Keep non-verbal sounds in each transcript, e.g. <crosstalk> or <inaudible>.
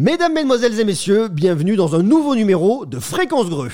Mesdames, Mesdemoiselles et Messieurs, bienvenue dans un nouveau numéro de Fréquence Greux.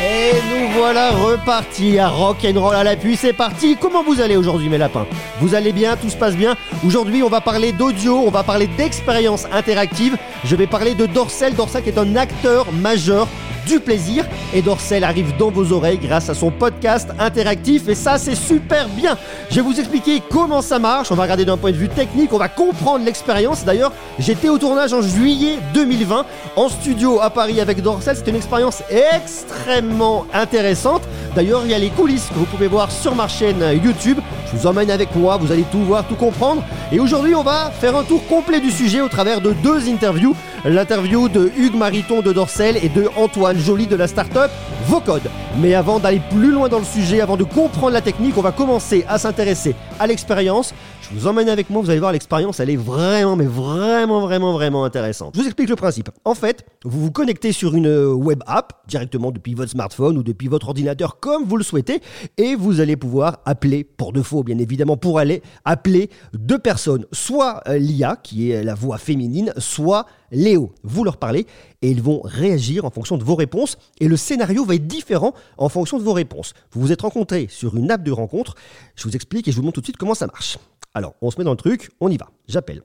Et nous voilà repartis à rock'n'roll à l'appui, c'est parti. Comment vous allez aujourd'hui mes lapins? Vous allez bien, tout se passe bien? Aujourd'hui on va parler d'audio, on va parler d'expérience interactive, je vais parler de Dorsel, Dorsel qui est un acteur majeur du plaisir et Dorsel arrive dans vos oreilles grâce à son podcast interactif et ça c'est super bien. Je vais vous expliquer comment ça marche, on va regarder d'un point de vue technique, on va comprendre l'expérience. D'ailleurs, j'étais au tournage en juillet 2020 en studio à Paris avec Dorsel, c'est une expérience extrêmement intéressante. D'ailleurs, il y a les coulisses que vous pouvez voir sur ma chaîne YouTube. Je vous emmène avec moi, vous allez tout voir, tout comprendre. Et aujourd'hui, on va faire un tour complet du sujet au travers de deux interviews. L'interview de Hugues Mariton de Dorsel et de Antoine Joly de la startup Vocode. Mais avant d'aller plus loin dans le sujet, avant de comprendre la technique, on va commencer à s'intéresser à l'expérience. Je vous emmène avec moi, vous allez voir l'expérience, elle est vraiment, mais vraiment, vraiment, vraiment intéressante. Je vous explique le principe. En fait, vous vous connectez sur une web app directement depuis votre smartphone ou depuis votre ordinateur comme vous le souhaitez et vous allez pouvoir appeler pour de faux, bien évidemment, pour aller appeler deux personnes, soit euh, l'IA qui est la voix féminine, soit Léo. Vous leur parlez et ils vont réagir en fonction de vos réponses et le scénario va être différent en fonction de vos réponses. Vous vous êtes rencontrés sur une app de rencontre. Je vous explique et je vous montre tout de suite comment ça marche. Alors, on se met dans le truc, on y va. J'appelle.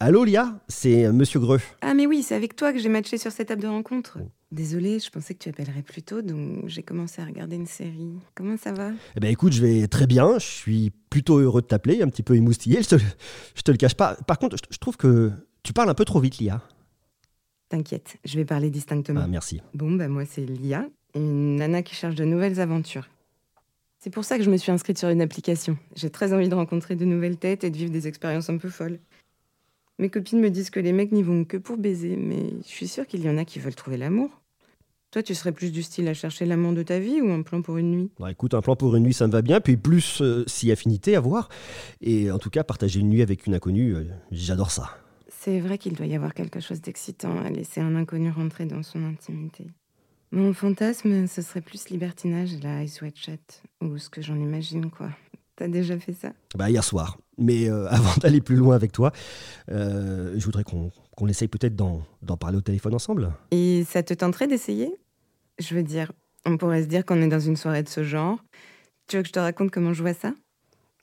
Allô Lia, c'est Monsieur Greux. Ah mais oui, c'est avec toi que j'ai matché sur cette table de rencontre. Désolée, je pensais que tu appellerais plus tôt, donc j'ai commencé à regarder une série. Comment ça va? Eh ben écoute, je vais très bien, je suis plutôt heureux de t'appeler, un petit peu émoustillé, je te, je te le cache pas. Par contre, je, je trouve que tu parles un peu trop vite Lia. T'inquiète, je vais parler distinctement. Ah merci. Bon, bah moi c'est Lia, une nana qui cherche de nouvelles aventures. C'est pour ça que je me suis inscrite sur une application. J'ai très envie de rencontrer de nouvelles têtes et de vivre des expériences un peu folles. Mes copines me disent que les mecs n'y vont que pour baiser, mais je suis sûre qu'il y en a qui veulent trouver l'amour. Toi, tu serais plus du style à chercher l'amant de ta vie ou un plan pour une nuit? Bah écoute, un plan pour une nuit, ça me va bien, puis plus euh, si affinité à voir. Et en tout cas, partager une nuit avec une inconnue, euh, j'adore ça. C'est vrai qu'il doit y avoir quelque chose d'excitant à laisser un inconnu rentrer dans son intimité. Mon fantasme, ce serait plus libertinage, la ice chat, ou ce que j'en imagine, quoi. T'as déjà fait ça? Bah hier soir. Mais euh, <laughs> avant d'aller plus loin avec toi, euh, je voudrais qu'on essaye peut-être d'en parler au téléphone ensemble. Et ça te tenterait d'essayer? Je veux dire, on pourrait se dire qu'on est dans une soirée de ce genre. Tu veux que je te raconte comment je vois ça?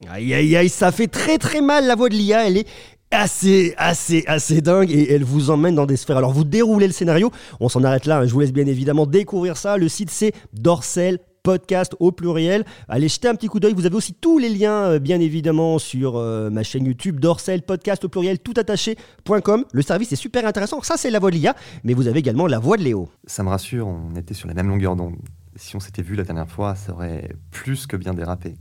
Aïe aïe aïe, ça fait très très mal la voix de l'IA, elle est assez assez assez dingue et elle vous emmène dans des sphères. Alors vous déroulez le scénario, on s'en arrête là, hein. je vous laisse bien évidemment découvrir ça. Le site c'est Dorsel podcast au pluriel. Allez jeter un petit coup d'œil. Vous avez aussi tous les liens, euh, bien évidemment, sur euh, ma chaîne YouTube Dorsel podcast au pluriel tout attaché.com. Le service est super intéressant. Ça, c'est la voix de l'IA, mais vous avez également la voix de Léo. Ça me rassure, on était sur la même longueur d'onde. Si on s'était vu la dernière fois, ça aurait plus que bien dérapé.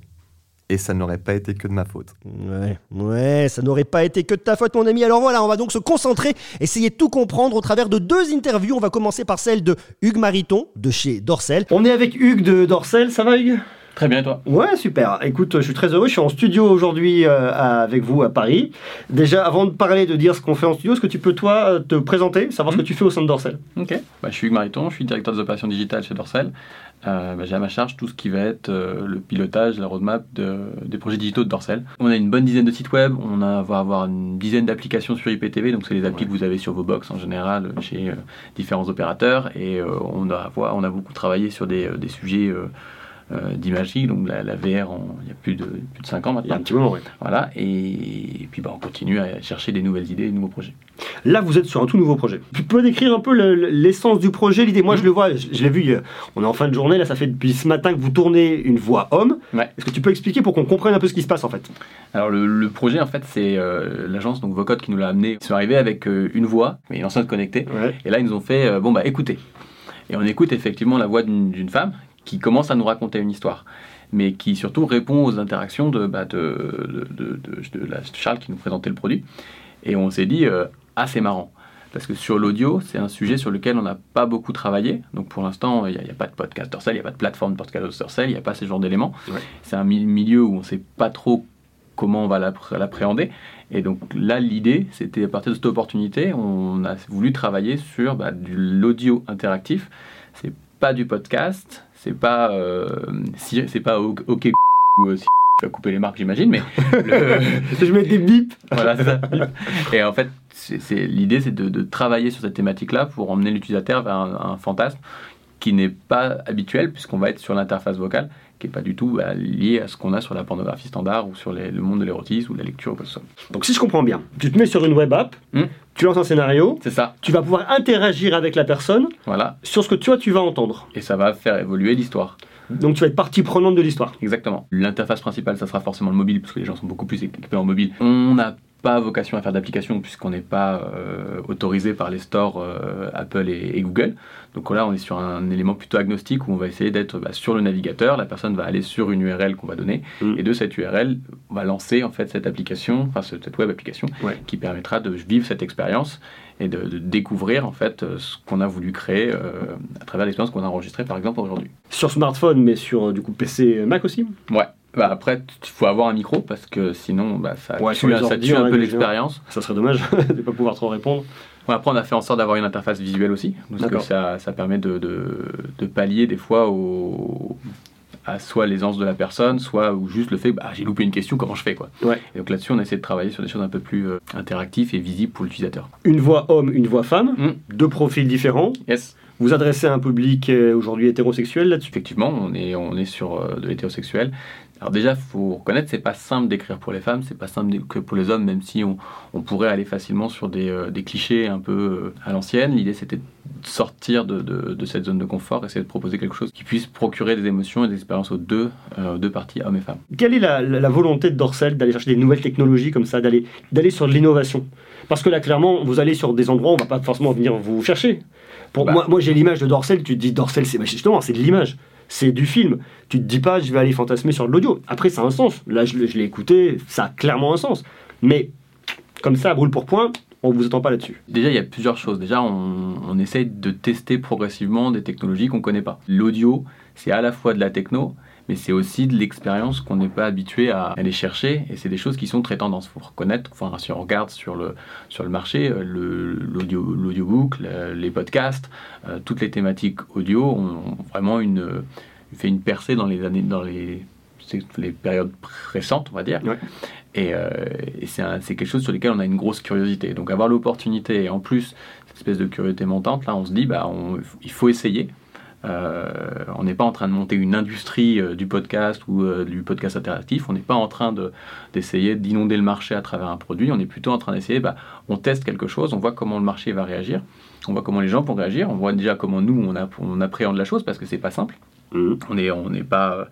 Et ça n'aurait pas été que de ma faute. Ouais, ouais, ça n'aurait pas été que de ta faute, mon ami. Alors voilà, on va donc se concentrer, essayer de tout comprendre au travers de deux interviews. On va commencer par celle de Hugues Mariton, de chez Dorsel. On est avec Hugues de Dorsel, ça va Hugues? Très bien, et toi Ouais, super. Écoute, je suis très heureux. Je suis en studio aujourd'hui euh, à- avec vous à Paris. Déjà, avant de parler, de dire ce qu'on fait en studio, est-ce que tu peux, toi, euh, te présenter, savoir ce que tu fais au sein de Dorsel Ok. Bah, je suis Hugues Mariton, je suis directeur des opérations digitales chez Dorsel. Euh, bah, J'ai à ma charge tout ce qui va être euh, le pilotage, la roadmap de- des projets digitaux de Dorsel. On a une bonne dizaine de sites web, on va avoir une dizaine d'applications sur IPTV, donc c'est les applis que vous avez sur vos box en général euh, chez différents opérateurs. Et on, a, beaucoup travaillé sur des sujets euh, d'imagerie, donc la, la VR il y a plus de, plus de 5 ans maintenant. petit moment, oui. Voilà, et, puis bah, on continue à chercher des nouvelles idées, des nouveaux projets. Là, vous êtes sur un tout nouveau projet. Tu peux décrire un peu le- le- l'essence du projet, l'idée? Moi, je le vois, je, je l'ai vu, euh, on est en fin de journée, là, ça fait depuis ce matin que vous tournez une voix homme. Ouais. Est-ce que tu peux expliquer pour qu'on comprenne un peu ce qui se passe, en fait? Alors le, le projet en fait c'est euh, l'agence donc Vocode qui nous l'a amené. Ils sont arrivés avec euh, une voix, mais une enceinte connectée. Ouais. Et là ils nous ont fait euh, bon bah écoutez. Et on écoute effectivement la voix d'une femme qui commence à nous raconter une histoire, mais qui surtout répond aux interactions de, bah, de, de, de- de- de la- Charles qui nous présentait le produit. Et on s'est dit euh, ah c'est marrant. Parce que sur l'audio, c'est un sujet sur lequel on n'a pas beaucoup travaillé. Donc pour l'instant, il n'y a, pas de podcast Dorsel, il n'y a pas de plateforme de podcast Dorsel, il n'y a pas ce genre d'éléments. Ouais. C'est un mi- milieu où on ne sait pas trop comment on va l'appré- l'appréhender. Et donc là, l'idée, c'était à partir de cette opportunité, on a voulu travailler sur bah, de l'audio interactif. C'est pas du podcast, c'est pas, euh, si, c'est pas OK <laughs> ou euh, si- <laughs> Je vais couper les marques, j'imagine, mais le- <laughs> Je mets des bips. voilà, c'est ça. Et en fait, c'est- c'est- l'idée, c'est de, de travailler sur cette thématique-là pour emmener l'utilisateur vers un, un fantasme qui n'est pas habituel, puisqu'on va être sur l'interface vocale, qui n'est pas du tout bah, lié à ce qu'on a sur la pornographie standard ou sur les- le monde de l'érotisme ou de la lecture ou quoi que ce soit. Donc si je comprends bien, tu te mets sur une web app, Hmm. Tu lances un scénario, C'est ça, tu vas pouvoir interagir avec la personne voilà. sur ce que toi tu vas entendre. Et ça va faire évoluer l'histoire. Donc tu vas être partie prenante de l'histoire. Exactement. L'interface principale, ça sera forcément le mobile, parce que les gens sont beaucoup plus équipés en mobile. On n'a pas vocation à faire d'application, puisqu'on n'est pas euh, autorisé par les stores euh, Apple et, et Google. Donc là, on est sur un élément plutôt agnostique où on va essayer d'être bah, sur le navigateur. La personne va aller sur une URL qu'on va donner, Mm. et de cette URL, on va lancer en fait cette application, enfin ce- cette web application, Ouais. qui permettra de vivre cette expérience et de, de découvrir en fait euh, ce qu'on a voulu créer euh, à travers l'expérience qu'on a enregistrée par exemple aujourd'hui. Sur smartphone, mais sur du coup PC Mac aussi? Ouais. Bah après, il faut avoir un micro parce que sinon, bah, ça Ouais, tue, ça un peu règle l'expérience. Ça serait dommage <laughs> de ne pas pouvoir trop répondre. Après, on a fait en sorte d'avoir une interface visuelle aussi, parce que ça, ça permet de, de, de pallier des fois au, à soit l'aisance de la personne, soit ou juste le fait, bah, j'ai loupé une question, comment je fais quoi. Ouais. Et donc là-dessus, on essaie de travailler sur des choses un peu plus euh, interactives et visibles pour l'utilisateur. Une voix homme, une voix femme, Mm. deux profils différents. Yes. Vous adressez à un public euh, aujourd'hui hétérosexuel là-dessus? Effectivement, on est, on est sur euh, de l'hétérosexuel. Alors déjà, faut reconnaître, c'est pas simple d'écrire pour les femmes, c'est pas simple que pour les hommes, même si on, on pourrait aller facilement sur des, euh, des clichés un peu euh, à l'ancienne. L'idée, c'était de sortir de, de- de cette zone de confort, essayer de proposer quelque chose qui puisse procurer des émotions et des expériences aux deux, euh, deux parties, hommes et femmes. Quelle est la, la- la volonté de Dorsel d'aller chercher des nouvelles technologies comme ça, d'aller d'aller sur de l'innovation? Parce que là, clairement, vous allez sur des endroits où on va pas forcément venir vous chercher. Pour Bah. moi, moi j'ai l'image de Dorsel. Tu te dis Dorsel, c'est bah, justement c'est de l'image, c'est du film. Tu te dis pas, je vais aller fantasmer sur de l'audio. Après, ça a un sens. Là, je, l'ai- écouté, ça a clairement un sens. Mais comme ça, brûle pour point, on vous attend pas là-dessus. Déjà, il y a plusieurs choses. Déjà, on, on essaye de tester progressivement des technologies qu'on connaît pas. L'audio, c'est à la fois de la techno, mais c'est aussi de l'expérience qu'on n'est pas habitué à aller chercher. Et c'est des choses qui sont très tendances. Il faut reconnaître, enfin, si on regarde sur le, sur le marché, euh, l'audiobook, le- les podcasts, euh, toutes les thématiques audio ont, ont vraiment une, euh, fait une percée dans les années, dans les, les périodes récentes, on va dire. Ouais. Et, euh, et c'est quelque chose sur lequel on a une grosse curiosité. Donc avoir l'opportunité et en plus cette espèce de curiosité montante, là on se dit bah on- il faut essayer. Euh, on n'est pas en train de monter une industrie euh, du podcast ou euh, du podcast interactif. On n'est pas en train de- d'essayer d'inonder le marché à travers un produit. On est plutôt en train d'essayer. Bah, on teste quelque chose, on voit comment le marché va réagir, on voit comment les gens vont réagir, on voit déjà comment nous on, a- on appréhende la chose parce que c'est pas simple. On n'est on n'est pas.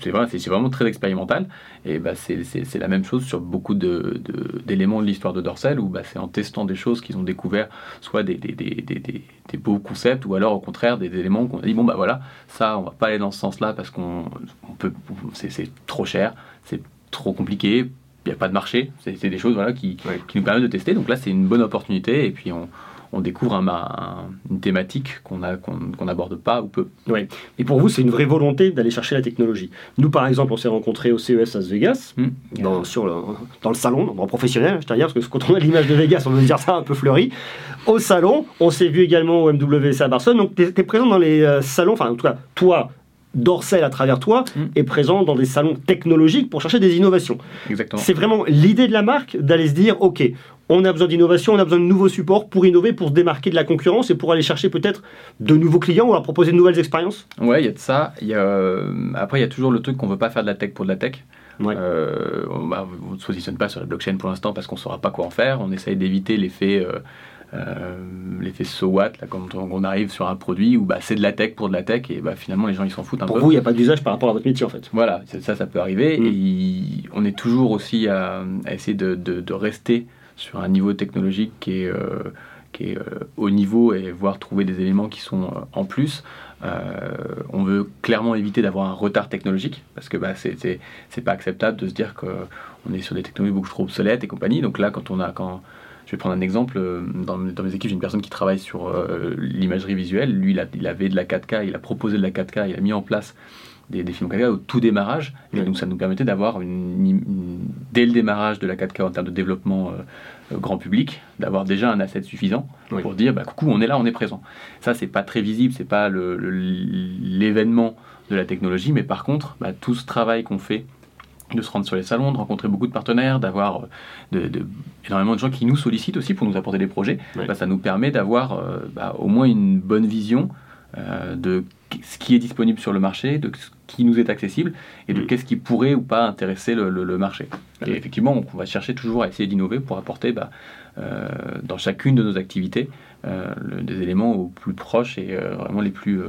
C'est vrai, c'est c'est vraiment très expérimental. Et bah, c'est la même chose sur beaucoup de- de- d'éléments de, l'histoire de Dorsel, où bah, c'est en testant des choses qu'ils ont découvert, soit des, des, des, des- beaux concepts, ou alors au contraire des éléments qu'on a dit bon bah voilà, ça on va pas aller dans ce sens-là parce qu'on on peut, c'est c'est trop cher, c'est trop compliqué. Il n'y a pas de marché, c'est c'est des choses voilà, qui, Ouais. qui nous permettent de tester. Donc là, c'est une bonne opportunité. Et puis, on, on découvre un- un- une thématique qu'on n'aborde pas ou peu. Et pour vous, c'est une vraie volonté d'aller chercher la technologie. Nous, par exemple, on s'est rencontrés au CES à Las Vegas, Hmm. dans, sur le, dans le salon, dans le professionnel, je dire, parce que quand on a l'image de Vegas, on veut dire ça un peu fleuri. Au salon, on s'est vu également au MWC à Barcelone. Donc, tu es, présent dans les euh, salons, enfin, en tout cas, toi, Dorsel à travers toi, Hmm. est présent dans des salons technologiques pour chercher des innovations. Exactement. C'est vraiment l'idée de la marque d'aller se dire, OK, on a besoin d'innovation, on a besoin de nouveaux supports pour innover, pour se démarquer de la concurrence et pour aller chercher peut-être de nouveaux clients ou leur proposer de nouvelles expériences. Ouais, il y a de ça. Y a, euh, après, il y a toujours le truc qu'on veut pas faire de la tech pour de la tech. Ouais. Euh, on bah, on ne se positionne pas sur la blockchain pour l'instant parce qu'on ne saura pas quoi en faire. On essaye d'éviter l'effet euh, euh, l'effet so what, là, quand on, arrive sur un produit où bah, c'est de la tech pour de la tech et bah, finalement les gens ils s'en foutent un Pour peu. vous, il n'y a pas d'usage par rapport à votre métier en fait. Voilà, ça, ça peut arriver. Mm. Et on est toujours aussi à, à essayer de, de- de rester sur un niveau technologique qui est, euh, qui est euh, haut niveau et voir trouver des éléments qui sont euh, en plus. On veut clairement éviter d'avoir un retard technologique parce que bah, c'est pas acceptable de se dire qu'on est sur des technologies beaucoup trop obsolètes et compagnie. Donc là, quand on a quand je vais prendre un exemple. Dans, dans mes équipes, j'ai une personne qui travaille sur l'imagerie visuelle. Lui, il avait de la 4K, il a proposé de la 4K, il a mis en place des, des films 4K au tout démarrage. Et donc, ça nous permettait d'avoir, une, une- dès le démarrage de la 4K en termes de développement euh, euh, grand public, d'avoir déjà un asset suffisant Oui. pour dire bah, coucou, on est là, on est présent. Ça, c'est pas très visible, c'est pas l'événement de la technologie, mais par contre, bah, tout ce travail qu'on fait de se rendre sur les salons, de rencontrer beaucoup de partenaires, d'avoir de, de- énormément de gens qui nous sollicitent aussi pour nous apporter des projets, bah, ça nous permet d'avoir euh, bah, au moins une bonne vision euh, de ce qui est disponible sur le marché, de ce qui nous est accessible et de Mm. qu'est-ce qui pourrait ou pas intéresser le, le- le marché. Et effectivement, on, on va chercher toujours à essayer d'innover pour apporter bah, euh, dans chacune de nos activités euh, le- des éléments aux plus proches et euh, vraiment les plus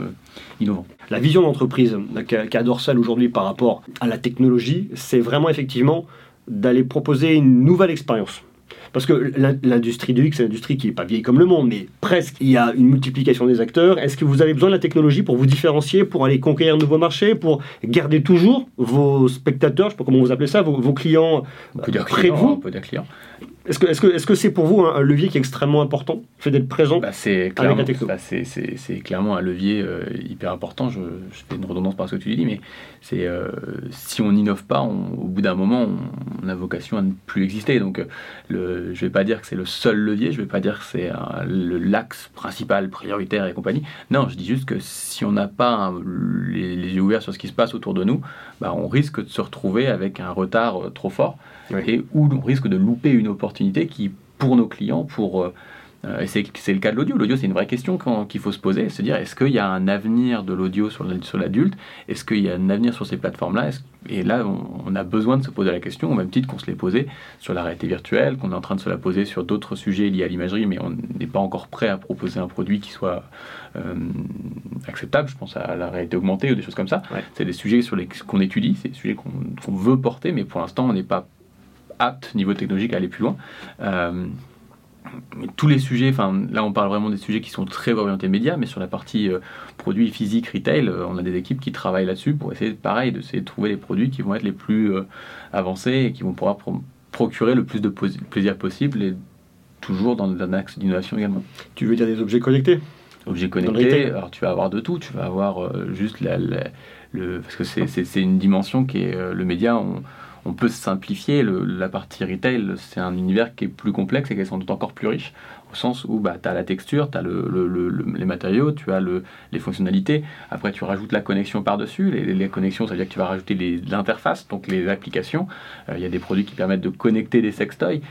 innovants. La vision d'entreprise qu'a Dorsal aujourd'hui par rapport à la technologie, c'est vraiment effectivement d'aller proposer une nouvelle expérience. Parce que l'in- l'industrie du X, c'est une industrie qui n'est pas vieille comme le monde, mais presque. Il y a une multiplication des acteurs. Est-ce que vous avez besoin de la technologie pour vous différencier, pour aller conquérir de nouveaux marchés, pour garder toujours vos spectateurs, je ne sais pas comment vous appelez ça, vos, vos clients On peut dire près de vous on peut dire client. Est-ce que est-ce que est-ce que c'est pour vous un, levier qui est extrêmement important, le fait d'être présent Bah, c'est la techno. bah, c'est- c'est- c'est clairement un levier euh, hyper important. Je, je fais une redondance par ce que tu dis, mais c'est euh, si on n'innove pas, on- au bout d'un moment, on, on a vocation à ne plus exister. Donc, euh, le, je vais pas dire que c'est le seul levier, je vais pas dire que c'est l'axe principal, prioritaire et compagnie. Non, je dis juste que si on n'a pas un- les, les yeux ouverts sur ce qui se passe autour de nous, bah, on risque de se retrouver avec un retard trop fort Ouais. et où on risque de louper une opportunité qui, pour nos clients, pour euh, et c'est le cas de l'audio. L'audio, c'est une vraie question qu'il faut se poser, se dire est-ce qu'il y a un avenir de l'audio sur l'adulte? Est-ce qu'il y a un avenir sur ces plateformes-là? Et là, on, a besoin de se poser la question, au même titre qu'on se l'est posé sur la réalité virtuelle, qu'on est en train de se la poser sur d'autres sujets liés à l'imagerie, mais on n'est pas encore prêt à proposer un produit qui soit euh, acceptable. Je pense à la réalité augmentée ou des choses comme ça. Ouais. C'est des sujets sur qu'on étudie, c'est des sujets qu'on qu'on veut porter, mais pour l'instant, on n'est pas apte niveau technologique à aller plus loin. Euh, tous les sujets, enfin là on parle vraiment des sujets qui sont très orientés médias, mais sur la partie euh, produits physiques, retail, euh, on a des équipes qui travaillent là-dessus pour essayer, pareil, de trouver les produits qui vont être les plus euh, avancés et qui vont pouvoir pro- procurer le plus de plaisir possible et toujours dans un axe d'innovation également. Tu veux dire des objets connectés? Objets connectés, alors tu vas avoir de tout, tu vas avoir juste la, la- le, parce que c'est- une dimension qui est le média, on, on peut simplifier la partie retail, c'est un univers qui est plus complexe et qui est sans doute encore plus riche, au sens où bah, tu as la texture, tu as le, le- le- le- les matériaux, tu as le, les fonctionnalités, après tu rajoutes la connexion par-dessus, les, connexions, ça veut dire que tu vas rajouter l'interface, donc les applications, Euh, il y a des produits qui permettent de connecter des sextoys,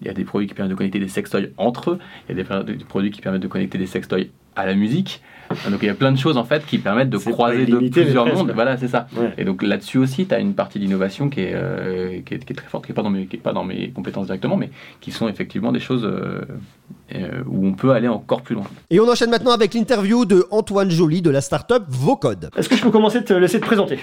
il y a des produits qui permettent de connecter des sextoys entre eux, il y a des, des produits qui permettent de connecter des sextoys à la musique. Donc il y a plein de choses en fait qui permettent de croiser de plusieurs presque. mondes. Voilà, c'est ça. Ouais. Et donc là-dessus aussi, tu as une partie d'innovation qui, est, euh, qui, est, qui est très forte, qui n'est pas, dans mes- qui est pas dans mes compétences directement, mais qui sont effectivement des choses euh, euh, où on peut aller encore plus loin. Et on enchaîne maintenant avec l'interview de Antoine Joly de la startup Vocode. Est-ce que je peux commencer de te laisser te présenter?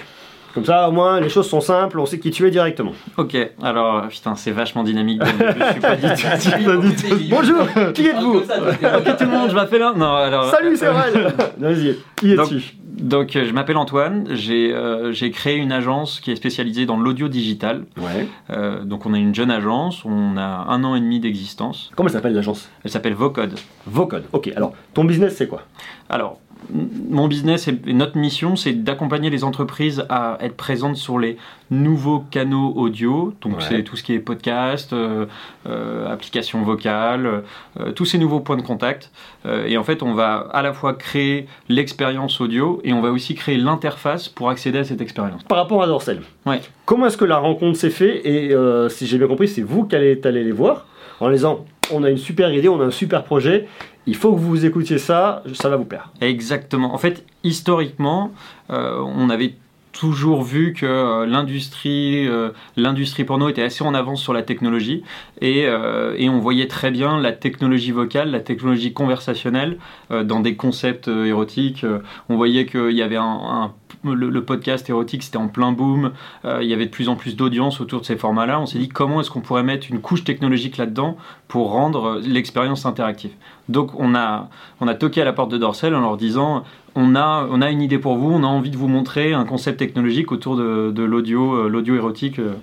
Comme ça, au moins, les choses sont simples, on sait qui tu es directement. Ok, alors euh, putain, c'est vachement dynamique. donc je suis pas du <laughs> tout. <laughs> Bonjour, qui êtes-vous Ok, tout le monde, je m'appelle. un- Non, alors. Salut, c'est Aurel <laughs> Vas-y, qui Donc, es-tu donc, euh, je m'appelle Antoine. J'ai euh, j'ai créé une agence qui est spécialisée dans l'audio digital. Ouais. Euh, donc, on est une jeune agence. On a un an et demi d'existence. Comment elle s'appelle l'agence Elle s'appelle Vocode. Vocode. Ok, alors, ton business, c'est quoi Alors, mon business et notre mission, c'est d'accompagner les entreprises à être présentes sur les nouveaux canaux audio. Donc, Ouais. c'est tout ce qui est podcast, euh, euh, application vocale, euh, tous ces nouveaux points de contact. Euh, et en fait, on va à la fois créer l'expérience audio et on va aussi créer l'interface pour accéder à cette expérience. Par rapport à Dorsel, Ouais. comment est-ce que la rencontre s'est faite Et euh, si j'ai bien compris, c'est vous qui allez allé les voir en les disant on a une super idée, on a un super projet, il faut que vous écoutiez ça, ça va vous plaire. Exactement. En fait, historiquement, euh, on avait toujours vu que euh, l'industrie euh, l'industrie porno était assez en avance sur la technologie et, on voyait très bien la technologie vocale, la technologie conversationnelle dans des concepts érotiques. On voyait qu'il y avait un- le, podcast érotique, c'était en plein boom. Euh, il y avait de plus en plus d'audience autour de ces formats-là. On s'est dit comment est-ce qu'on pourrait mettre une couche technologique là-dedans pour rendre euh, l'expérience interactive? Donc on a, on a toqué à la porte de Dorsel en leur disant on a, on a une idée pour vous, on a envie de vous montrer un concept technologique autour de, de l'audio, euh, l'audio érotique. euh.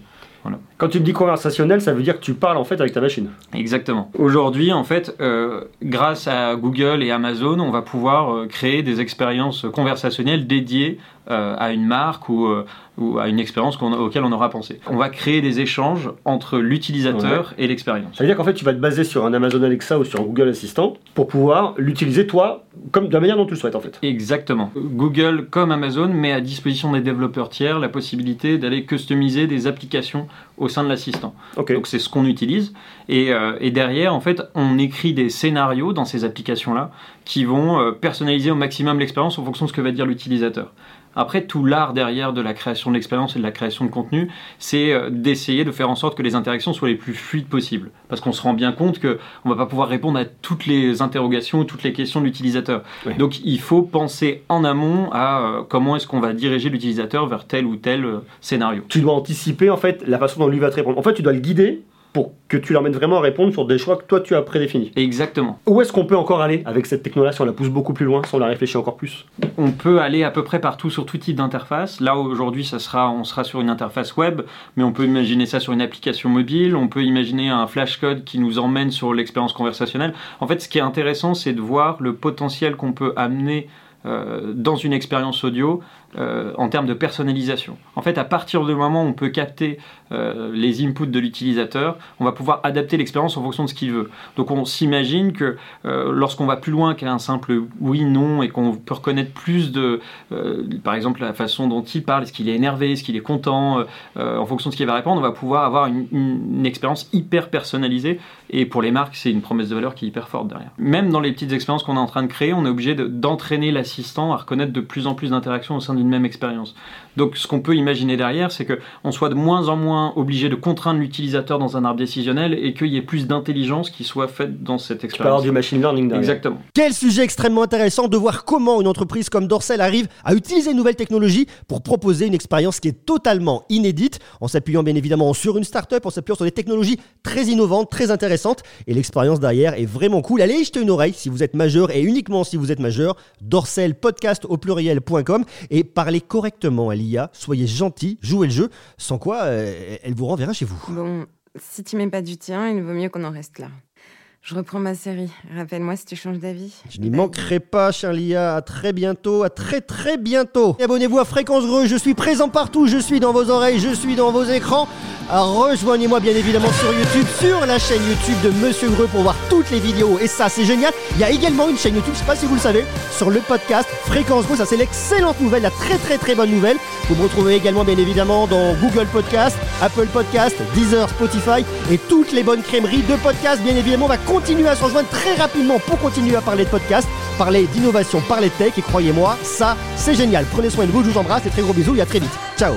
Quand tu me dis conversationnel, ça veut dire que tu parles en fait avec ta machine. Exactement. Aujourd'hui, en fait, euh, grâce à Google et Amazon, on va pouvoir euh, créer des expériences conversationnelles dédiées euh, à une marque ou, ou à une expérience qu'on- auquel on aura pensé. On va créer des échanges entre l'utilisateur et l'expérience. Ça veut dire qu'en fait, tu vas te baser sur un Amazon Alexa ou sur un Google Assistant pour pouvoir l'utiliser toi comme de la manière dont tu le souhaites en fait. Exactement. Google comme Amazon met à disposition des développeurs tiers la possibilité d'aller customiser des applications au sein de l'assistant. Donc c'est ce qu'on utilise. Et, euh, et derrière, en fait, on écrit des scénarios dans ces applications-là qui vont euh, personnaliser au maximum l'expérience en fonction de ce que va dire l'utilisateur. Après, tout l'art derrière de la création de l'expérience et de la création de contenu, c'est euh, d'essayer de faire en sorte que les interactions soient les plus fluides possibles. Parce qu'on se rend bien compte qu'on ne va pas pouvoir répondre à toutes les interrogations ou toutes les questions de l'utilisateur. Donc il faut penser en amont à euh, comment est-ce qu'on va diriger l'utilisateur vers tel ou tel euh, scénario. Tu dois anticiper en fait la façon dont lui va te répondre. En fait, tu dois le guider pour que tu l'emmènes vraiment à répondre sur des choix que toi tu as prédéfinis. Exactement. Où est-ce qu'on peut encore aller avec cette technologie si on la pousse beaucoup plus loin, si on la réfléchit encore plus? On peut aller à peu près partout sur tout type d'interface. Là aujourd'hui, ça sera, on sera sur une interface web, mais on peut imaginer ça sur une application mobile. On peut imaginer un flashcode qui nous emmène sur l'expérience conversationnelle. En fait, ce qui est intéressant, c'est de voir le potentiel qu'on peut amener euh, dans une expérience audio euh, en termes de personnalisation. En fait, à partir du moment où on peut capter euh, les inputs de l'utilisateur, on va pouvoir adapter l'expérience en fonction de ce qu'il veut. Donc on s'imagine que euh, lorsqu'on va plus loin qu'un simple oui, non, et qu'on peut reconnaître plus de, par exemple, la façon dont il parle, est-ce qu'il est énervé, est-ce qu'il est content, en fonction de ce qu'il va répondre, on va pouvoir avoir une, expérience hyper personnalisée. Et pour les marques, c'est une promesse de valeur qui est hyper forte derrière. Même dans les petites expériences qu'on est en train de créer, on est obligé de- d'entraîner l'assistant à reconnaître de plus en plus d'interactions au sein d'une même expérience. Donc ce qu'on peut imaginer derrière, c'est qu'on soit de moins en moins obligé de contraindre l'utilisateur dans un arbre décisionnel et qu'il y ait plus d'intelligence qui soit faite dans cette Tu peux avoir expérience. du machine learning derrière. Exactement. Quel sujet extrêmement intéressant de voir comment une entreprise comme Dorsel arrive à utiliser une nouvelle technologie pour proposer une expérience qui est totalement inédite, en s'appuyant bien évidemment sur une startup, en s'appuyant sur des technologies très innovantes, très intéressantes. Et l'expérience derrière est vraiment cool. Allez y jeter une oreille si vous êtes majeur et uniquement si vous êtes majeur. Dorsel podcast au pluriel.com et parlez correctement à l'IA. Soyez gentil, jouez le jeu, sans quoi euh, elle vous renverra chez vous. Bon, si tu mets pas du tien, il vaut mieux qu'on en reste là. Je reprends ma série. Rappelle-moi si tu changes d'avis. Je n'y manquerai pas, cher Lia. À très bientôt, à très très bientôt. Abonnez-vous à Fréquence Greux. Je suis présent partout. Je suis dans vos oreilles. Je suis dans vos écrans. Rejoignez-moi bien évidemment sur YouTube, sur la chaîne YouTube de Monsieur Greux pour voir toutes les vidéos. Et ça, c'est génial. Il y a également une chaîne YouTube, je sais pas si vous le savez, sur le podcast Fréquence Greux. Ça, c'est l'excellente nouvelle, la très très très bonne nouvelle. Vous me retrouvez également bien évidemment dans Google Podcast, Apple Podcast, Deezer, Spotify et toutes les bonnes crèmeries de podcasts. Bien évidemment, on va continuer à se rejoindre très rapidement pour continuer à parler de podcast, parler d'innovation, parler de tech. Et croyez-moi, ça, c'est génial. Prenez soin de vous, je vous embrasse et très gros bisous et à très vite. Ciao